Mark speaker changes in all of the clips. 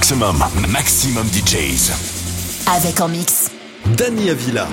Speaker 1: Maximum, maximum DJs.
Speaker 2: Avec en mix.
Speaker 3: Dani Avila.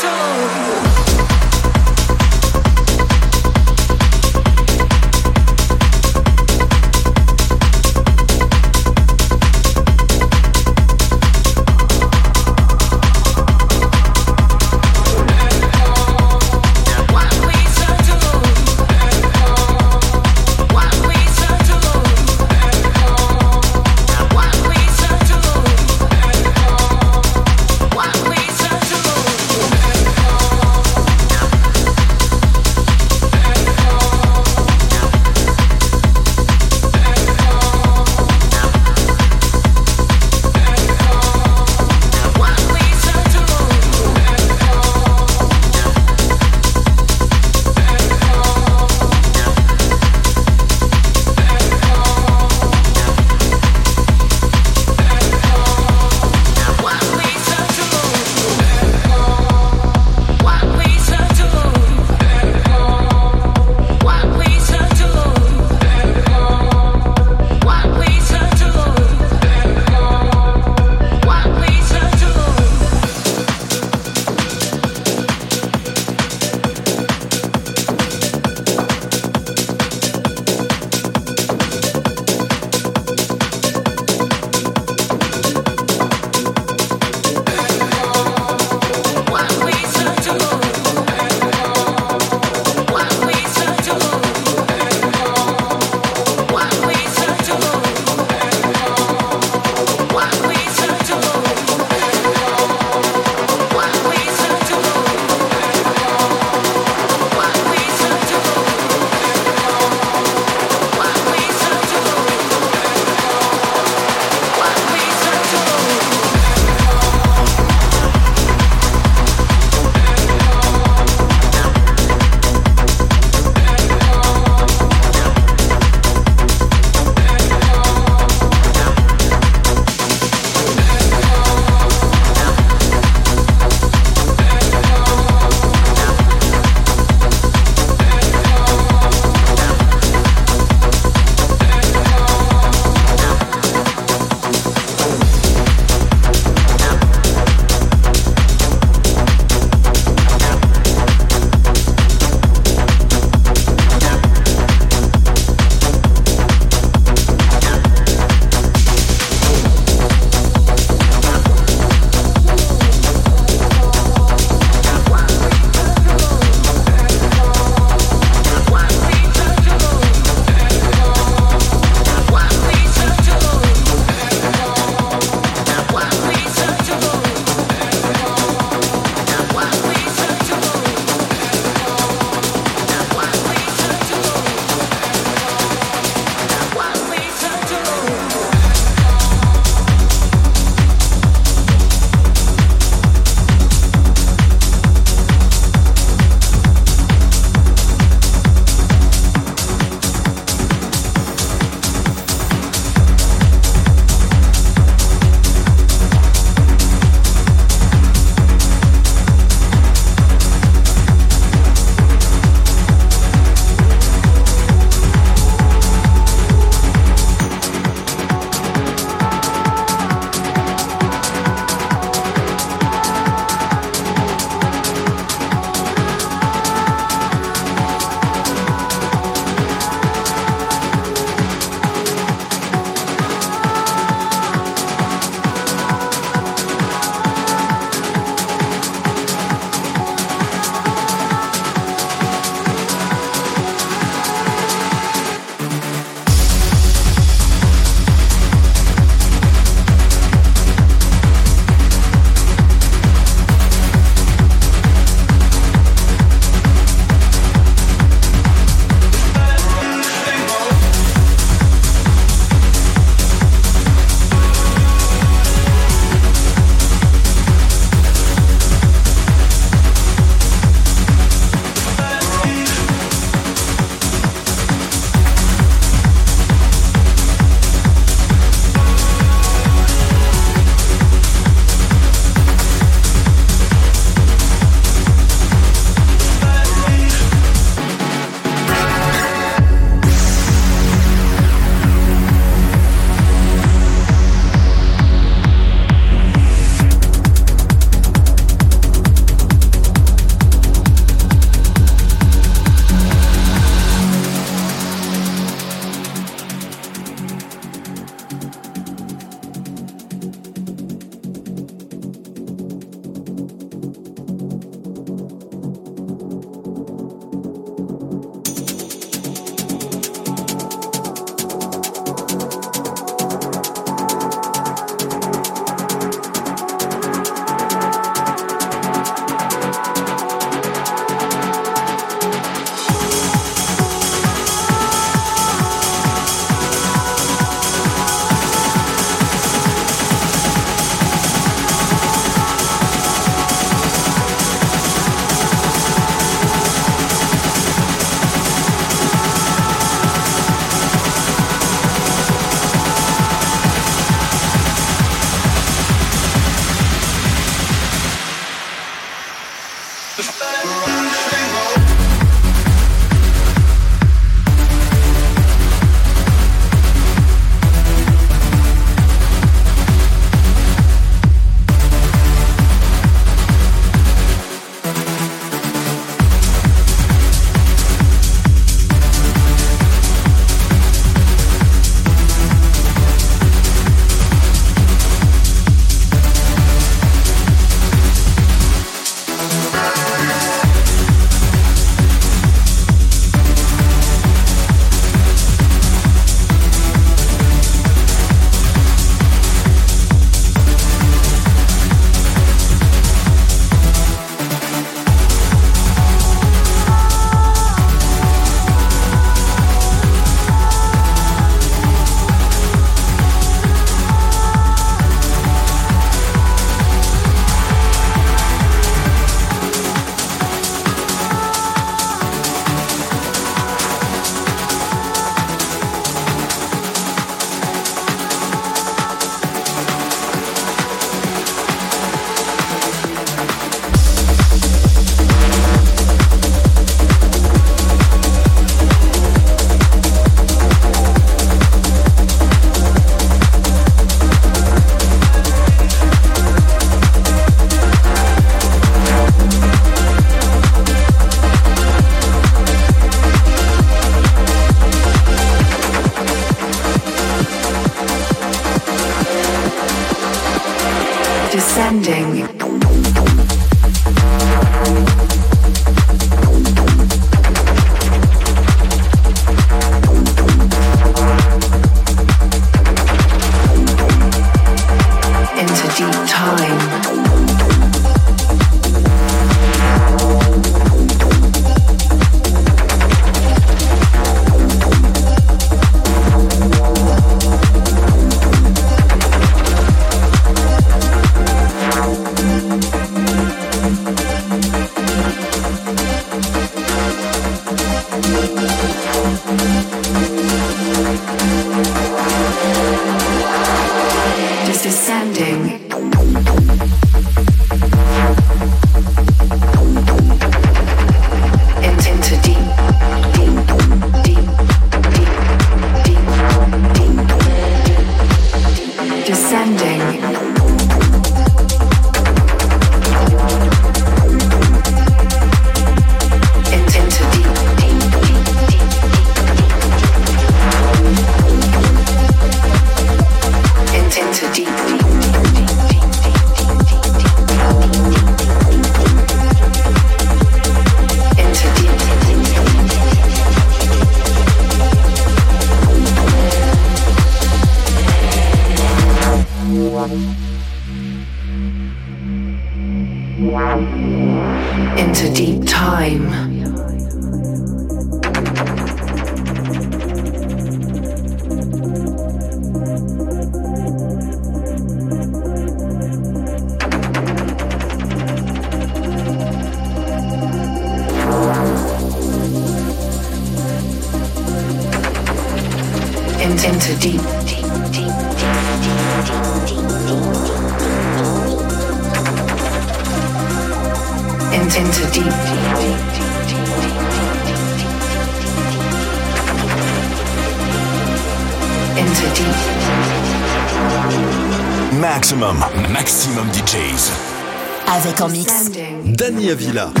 Speaker 4: Dani Avila.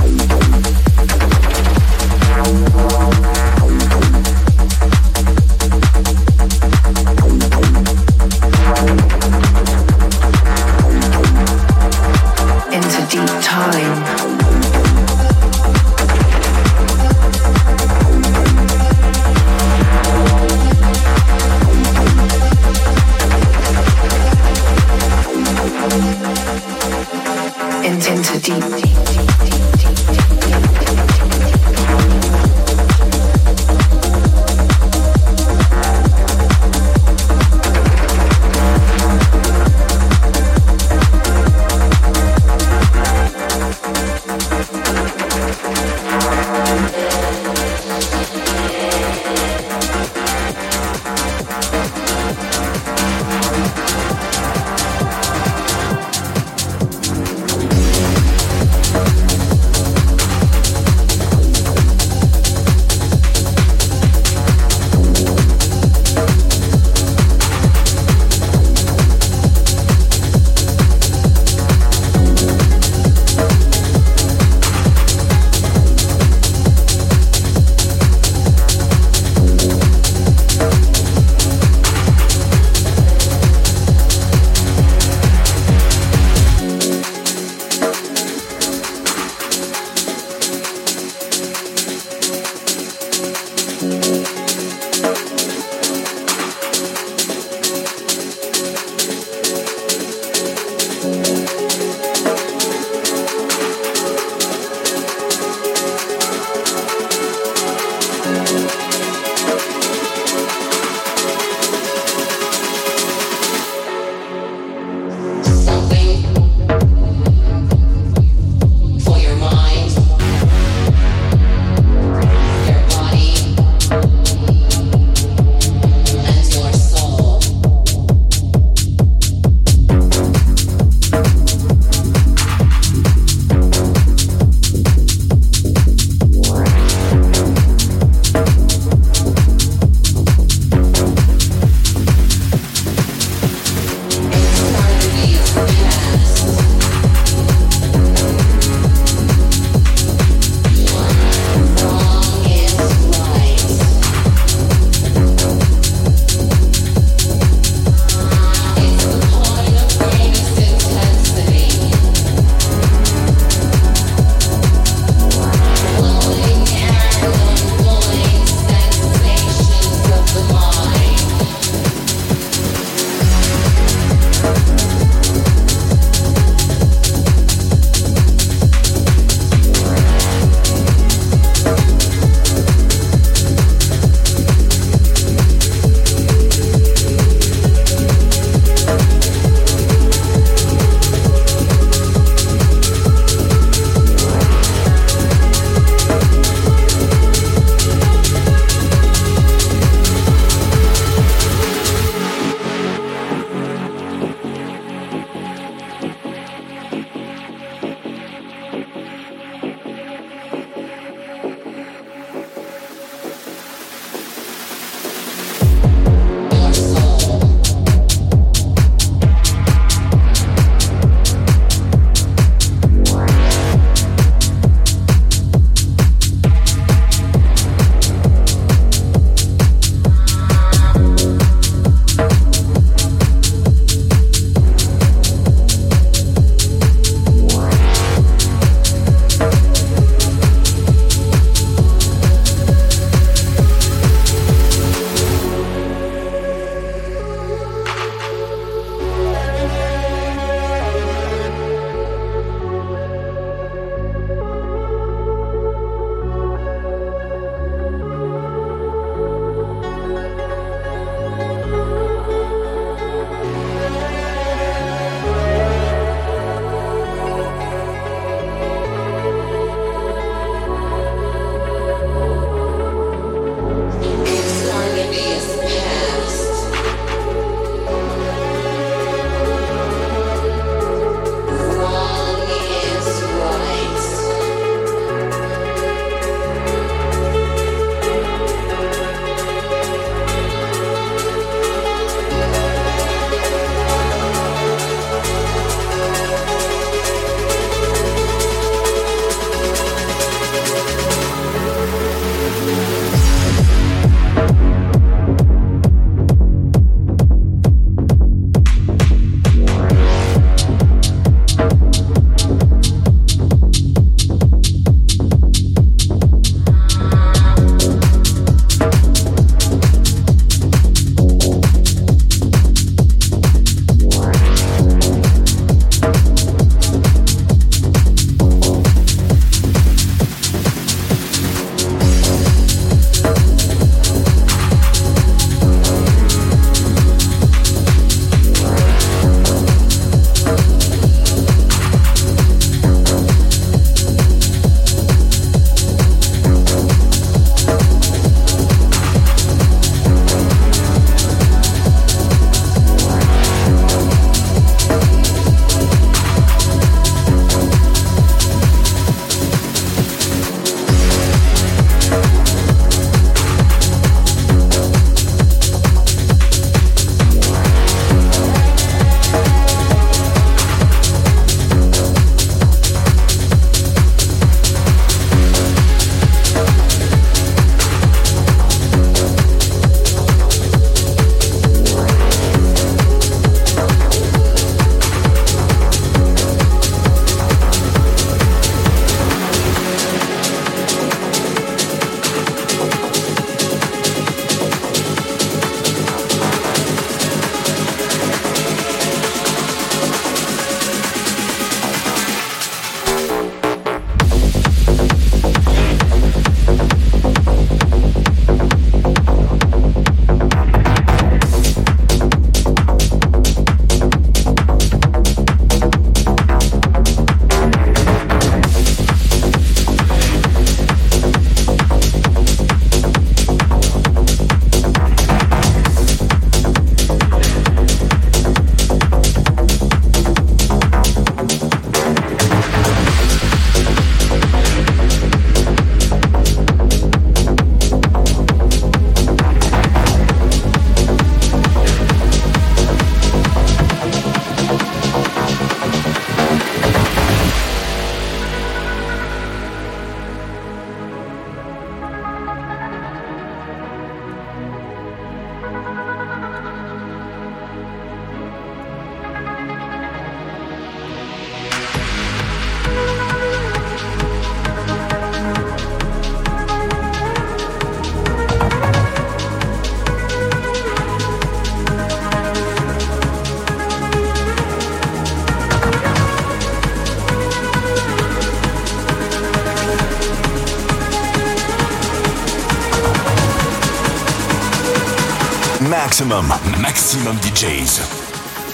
Speaker 1: Maximum, maximum DJs.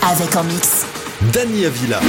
Speaker 2: Avec en mix.
Speaker 3: Dani Avila.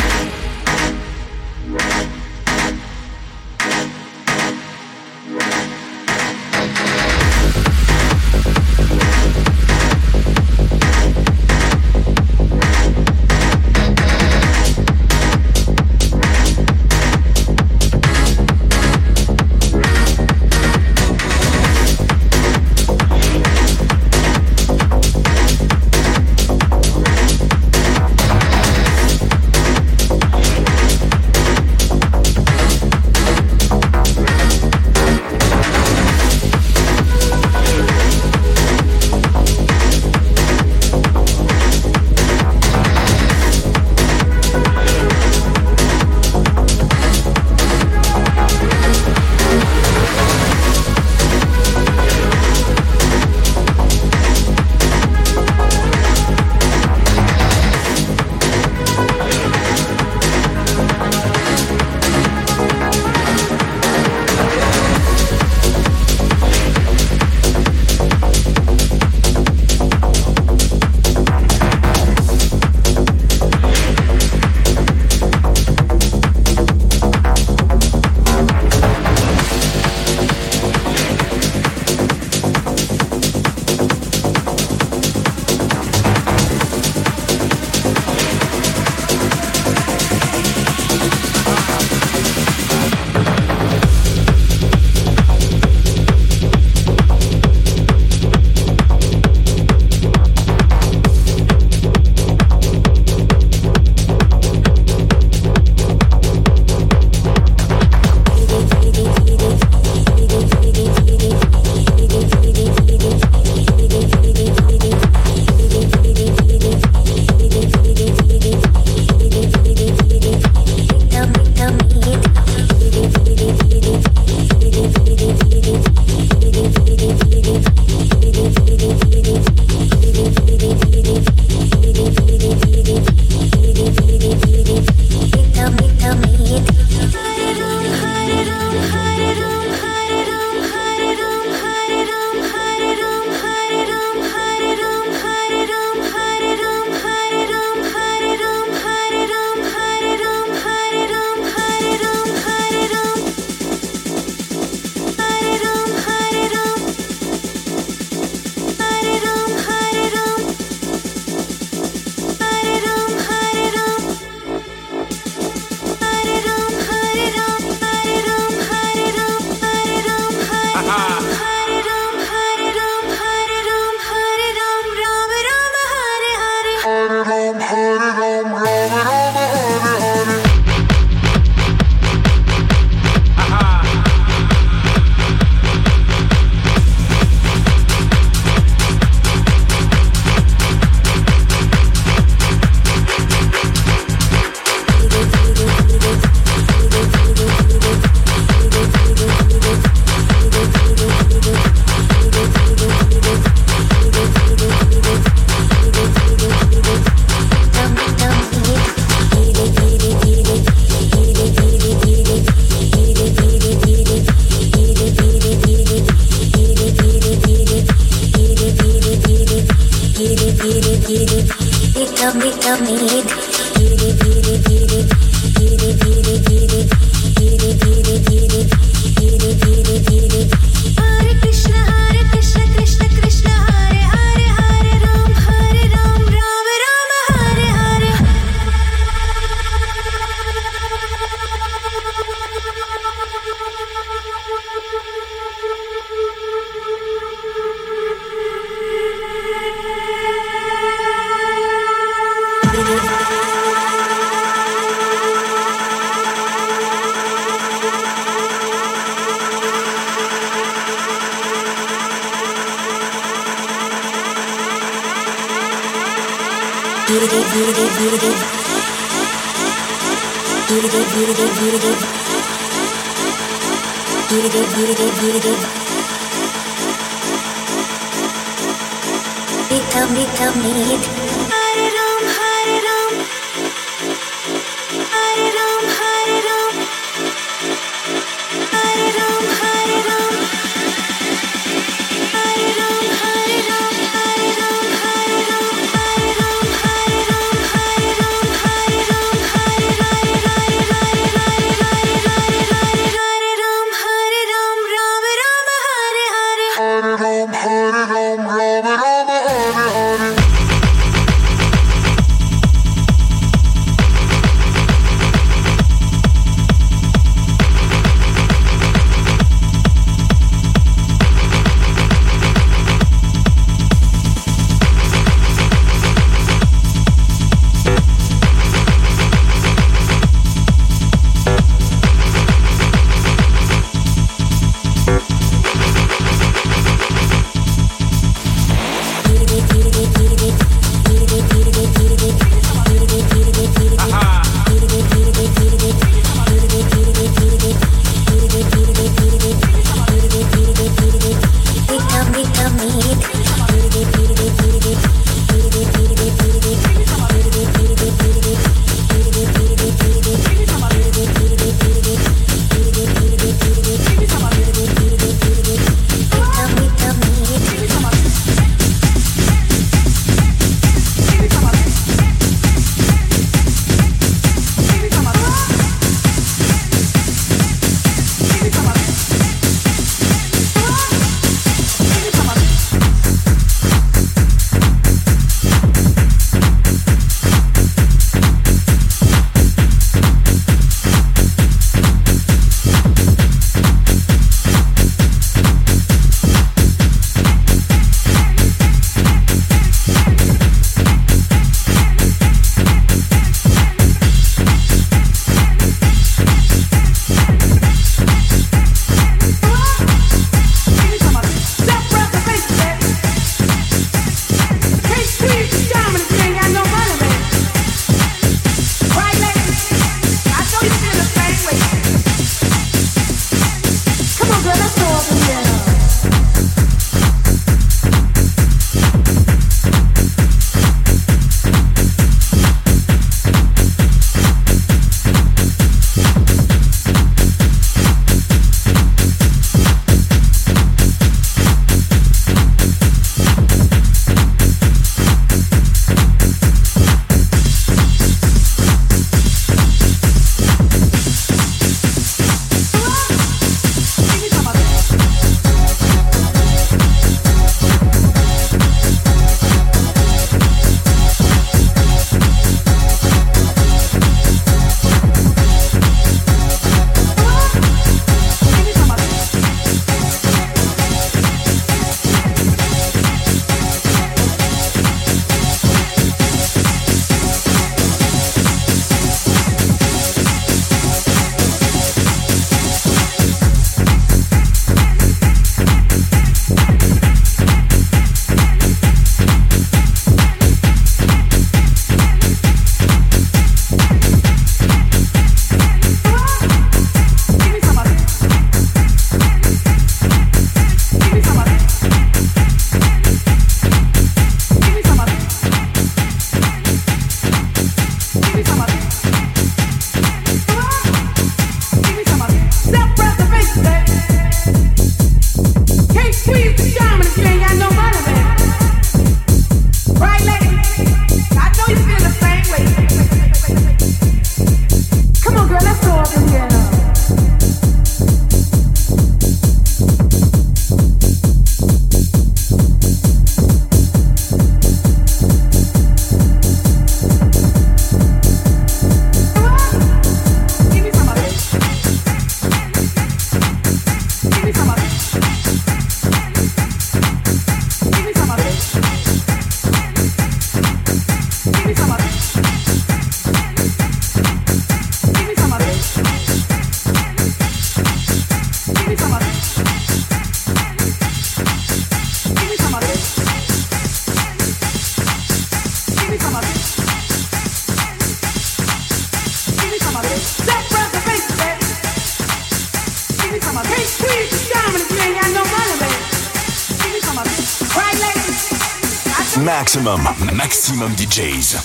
Speaker 1: Maximum, maximum DJs.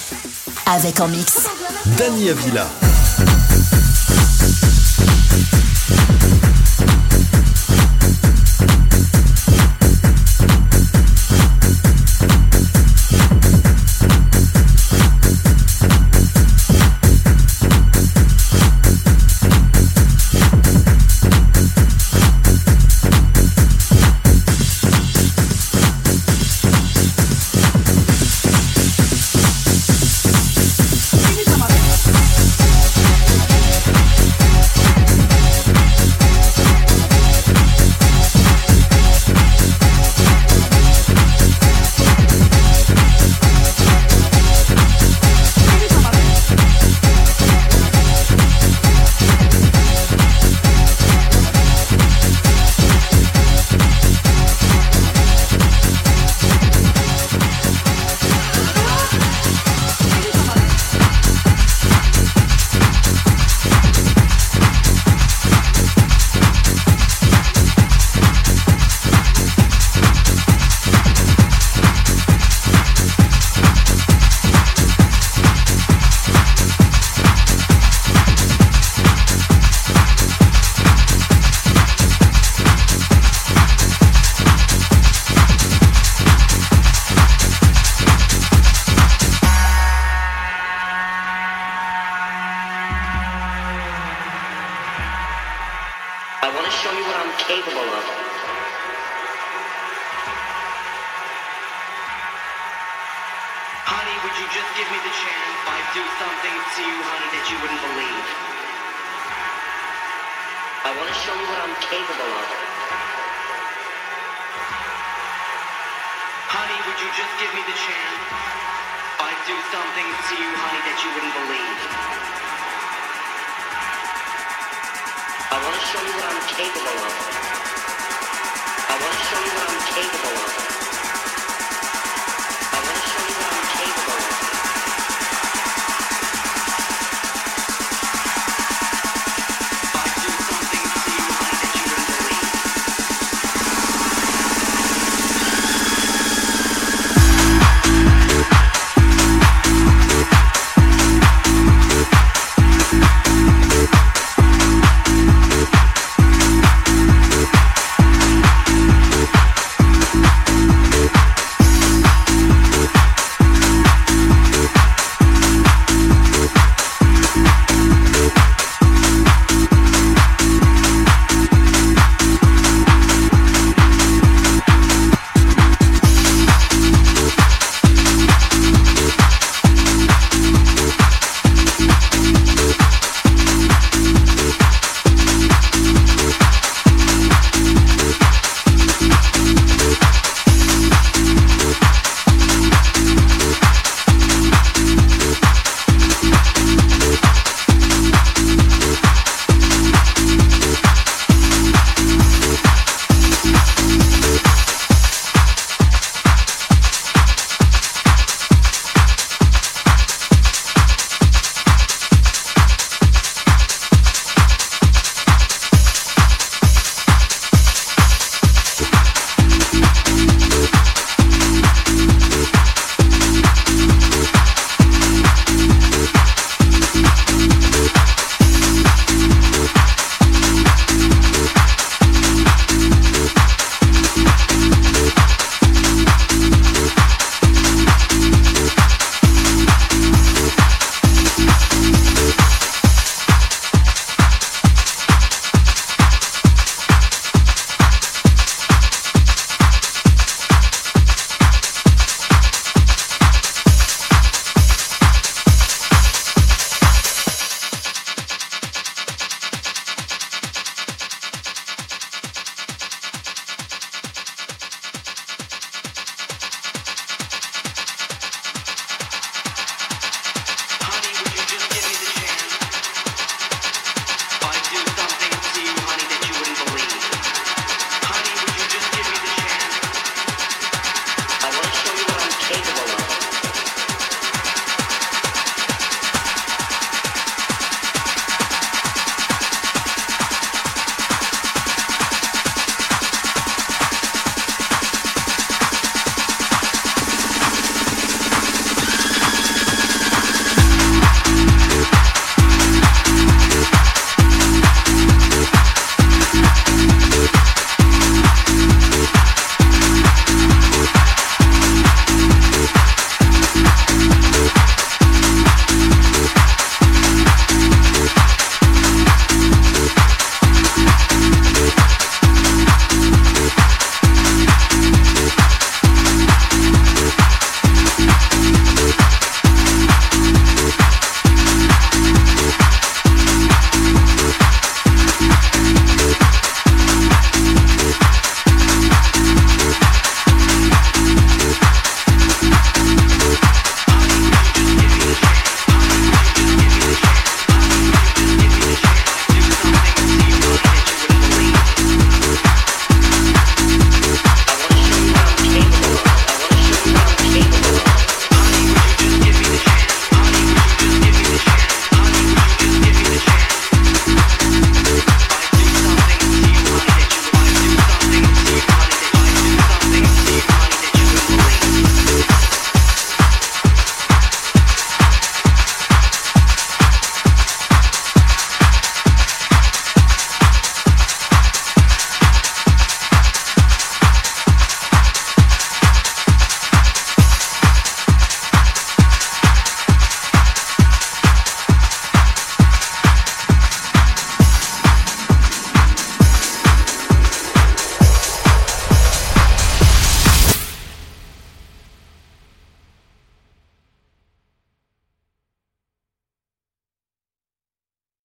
Speaker 2: Avec en mix.
Speaker 5: Dani Avila.